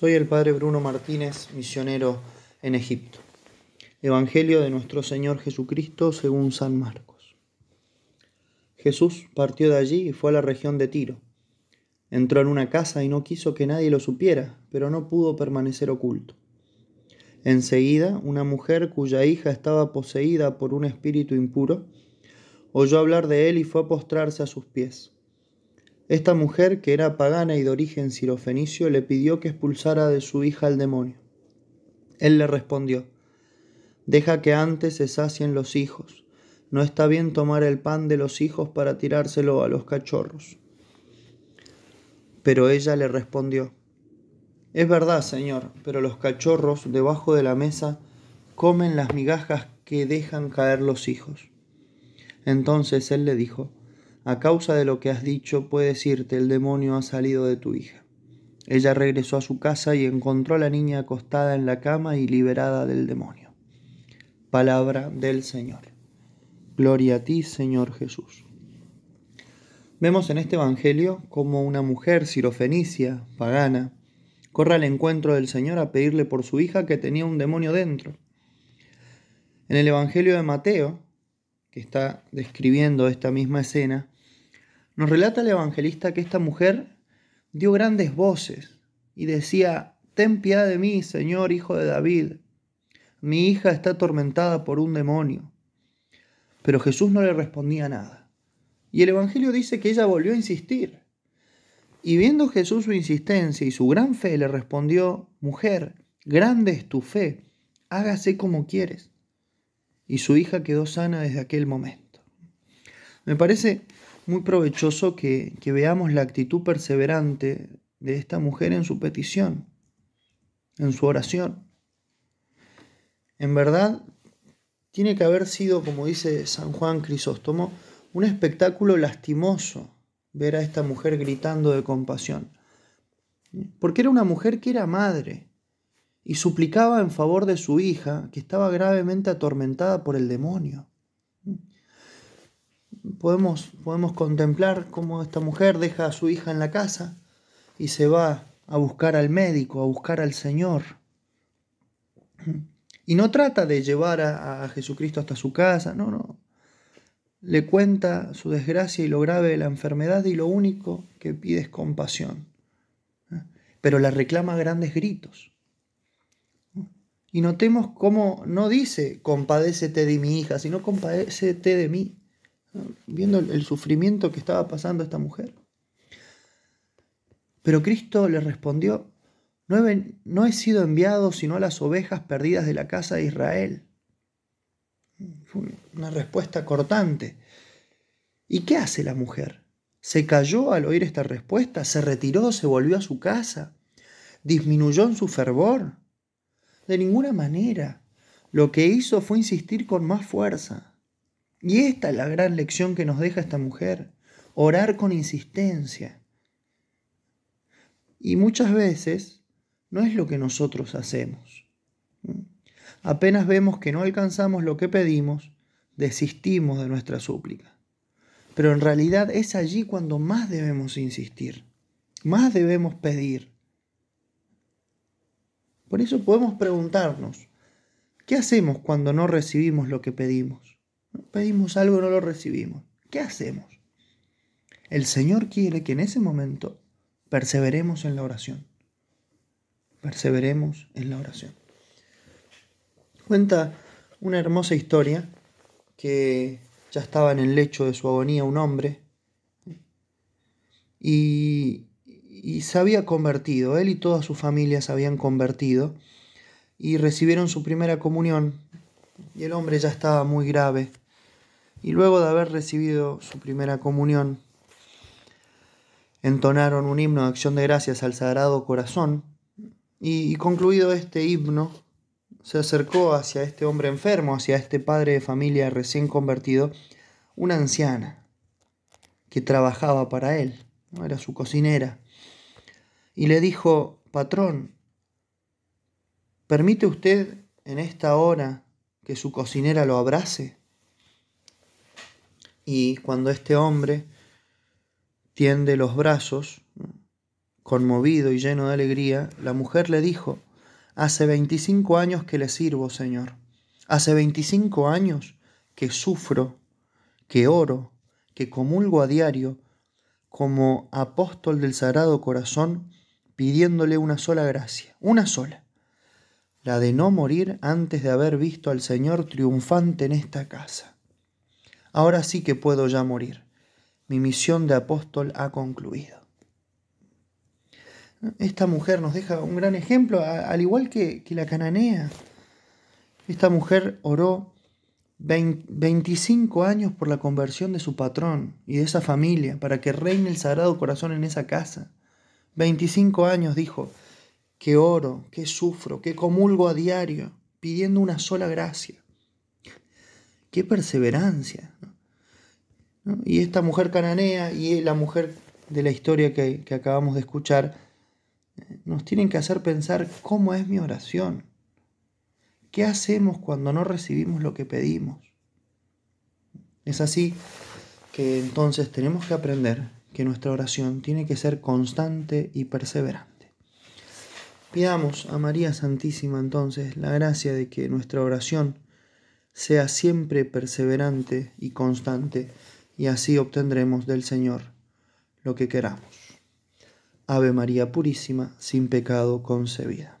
Soy el Padre Bruno Martínez, misionero en Egipto. Evangelio de nuestro Señor Jesucristo según San Marcos. Jesús partió de allí y fue a la región de Tiro. Entró en una casa y no quiso que nadie lo supiera, pero no pudo permanecer oculto. Enseguida, una mujer cuya hija estaba poseída por un espíritu impuro, oyó hablar de él y fue a postrarse a sus pies. Esta mujer, que era pagana y de origen sirofenicio, le pidió que expulsara de su hija al demonio. Él le respondió, Deja que antes se sacien los hijos. No está bien tomar el pan de los hijos para tirárselo a los cachorros. Pero ella le respondió, Es verdad, Señor, pero los cachorros debajo de la mesa comen las migajas que dejan caer los hijos. Entonces él le dijo, a causa de lo que has dicho, puedes irte, el demonio ha salido de tu hija. Ella regresó a su casa y encontró a la niña acostada en la cama y liberada del demonio. Palabra del Señor. Gloria a ti, Señor Jesús. Vemos en este Evangelio como una mujer sirofenicia, pagana, corre al encuentro del Señor a pedirle por su hija que tenía un demonio dentro. En el Evangelio de Mateo, que está describiendo esta misma escena, nos relata el evangelista que esta mujer dio grandes voces y decía, Ten piedad de mí, Señor, hijo de David. Mi hija está atormentada por un demonio. Pero Jesús no le respondía nada. Y el Evangelio dice que ella volvió a insistir. Y viendo Jesús su insistencia y su gran fe, le respondió, Mujer, grande es tu fe, hágase como quieres y su hija quedó sana desde aquel momento. Me parece muy provechoso que, veamos la actitud perseverante de esta mujer en su petición, en su oración. En verdad, tiene que haber sido, como dice San Juan Crisóstomo, un espectáculo lastimoso ver a esta mujer gritando de compasión. Porque era una mujer que era madre, y suplicaba en favor de su hija, que estaba gravemente atormentada por el demonio. Podemos, podemos contemplar cómo esta mujer deja a su hija en la casa y se va a buscar al médico, a buscar al Señor. Y no trata de llevar a, a, Jesucristo hasta su casa, no, no. Le cuenta su desgracia y lo grave de la enfermedad y lo único que pide es compasión. Pero la reclama a grandes gritos. Y notemos cómo no dice compadécete de mi hija, sino compadécete de mí, viendo el sufrimiento que estaba pasando esta mujer. Pero Cristo le respondió, no he, sido enviado sino a las ovejas perdidas de la casa de Israel. Fue una respuesta cortante. ¿Y qué hace la mujer? ¿Se cayó al oír esta respuesta? ¿Se retiró? ¿Se volvió a su casa? ¿Disminuyó en su fervor? De ninguna manera. Lo que hizo fue insistir con más fuerza. Y esta es la gran lección que nos deja esta mujer. Orar con insistencia. Y muchas veces no es lo que nosotros hacemos. Apenas vemos que no alcanzamos lo que pedimos, desistimos de nuestra súplica. Pero en realidad es allí cuando más debemos insistir, más debemos pedir. Por eso podemos preguntarnos, ¿qué hacemos cuando no recibimos lo que pedimos? Pedimos algo y no lo recibimos. ¿Qué hacemos? El Señor quiere que en ese momento perseveremos en la oración. Perseveremos en la oración. Cuenta una hermosa historia que ya estaba en el lecho de su agonía un hombre y y se había convertido, él y toda su familia se habían convertido y recibieron su primera comunión y el hombre ya estaba muy grave. Y luego de haber recibido su primera comunión, entonaron un himno de acción de gracias al Sagrado Corazón y, concluido este himno, se acercó hacia este hombre enfermo, hacia este padre de familia recién convertido, una anciana que trabajaba para él, ¿no? era su cocinera y le dijo, patrón, ¿permite usted en esta hora que su cocinera lo abrace? Y cuando este hombre tiende los brazos, Conmovido y lleno de alegría, la mujer le dijo, Hace veinticinco años que le sirvo, Señor. Hace veinticinco años que sufro, que oro, que comulgo a diario como apóstol del Sagrado Corazón, pidiéndole una sola gracia, una sola, la de no morir antes de haber visto al Señor triunfante en esta casa. Ahora sí que puedo ya morir. Mi misión de apóstol ha concluido. Esta mujer nos deja un gran ejemplo, al igual que, la cananea. Esta mujer oró 25 años por la conversión de su patrón y de esa familia, para que reine el Sagrado Corazón en esa casa. 25 años dijo, que oro, que sufro, que comulgo a diario, pidiendo una sola gracia. Qué perseverancia. Y esta mujer cananea y la mujer de la historia que, que acabamos de escuchar, nos tienen que hacer pensar cómo es mi oración. ¿Qué hacemos cuando no recibimos lo que pedimos? Es así que entonces tenemos que aprender que nuestra oración tiene que ser constante y perseverante. Pidamos a María Santísima entonces la gracia de que nuestra oración sea siempre perseverante y constante y así obtendremos del Señor lo que queramos. Ave María Purísima, sin pecado concebida.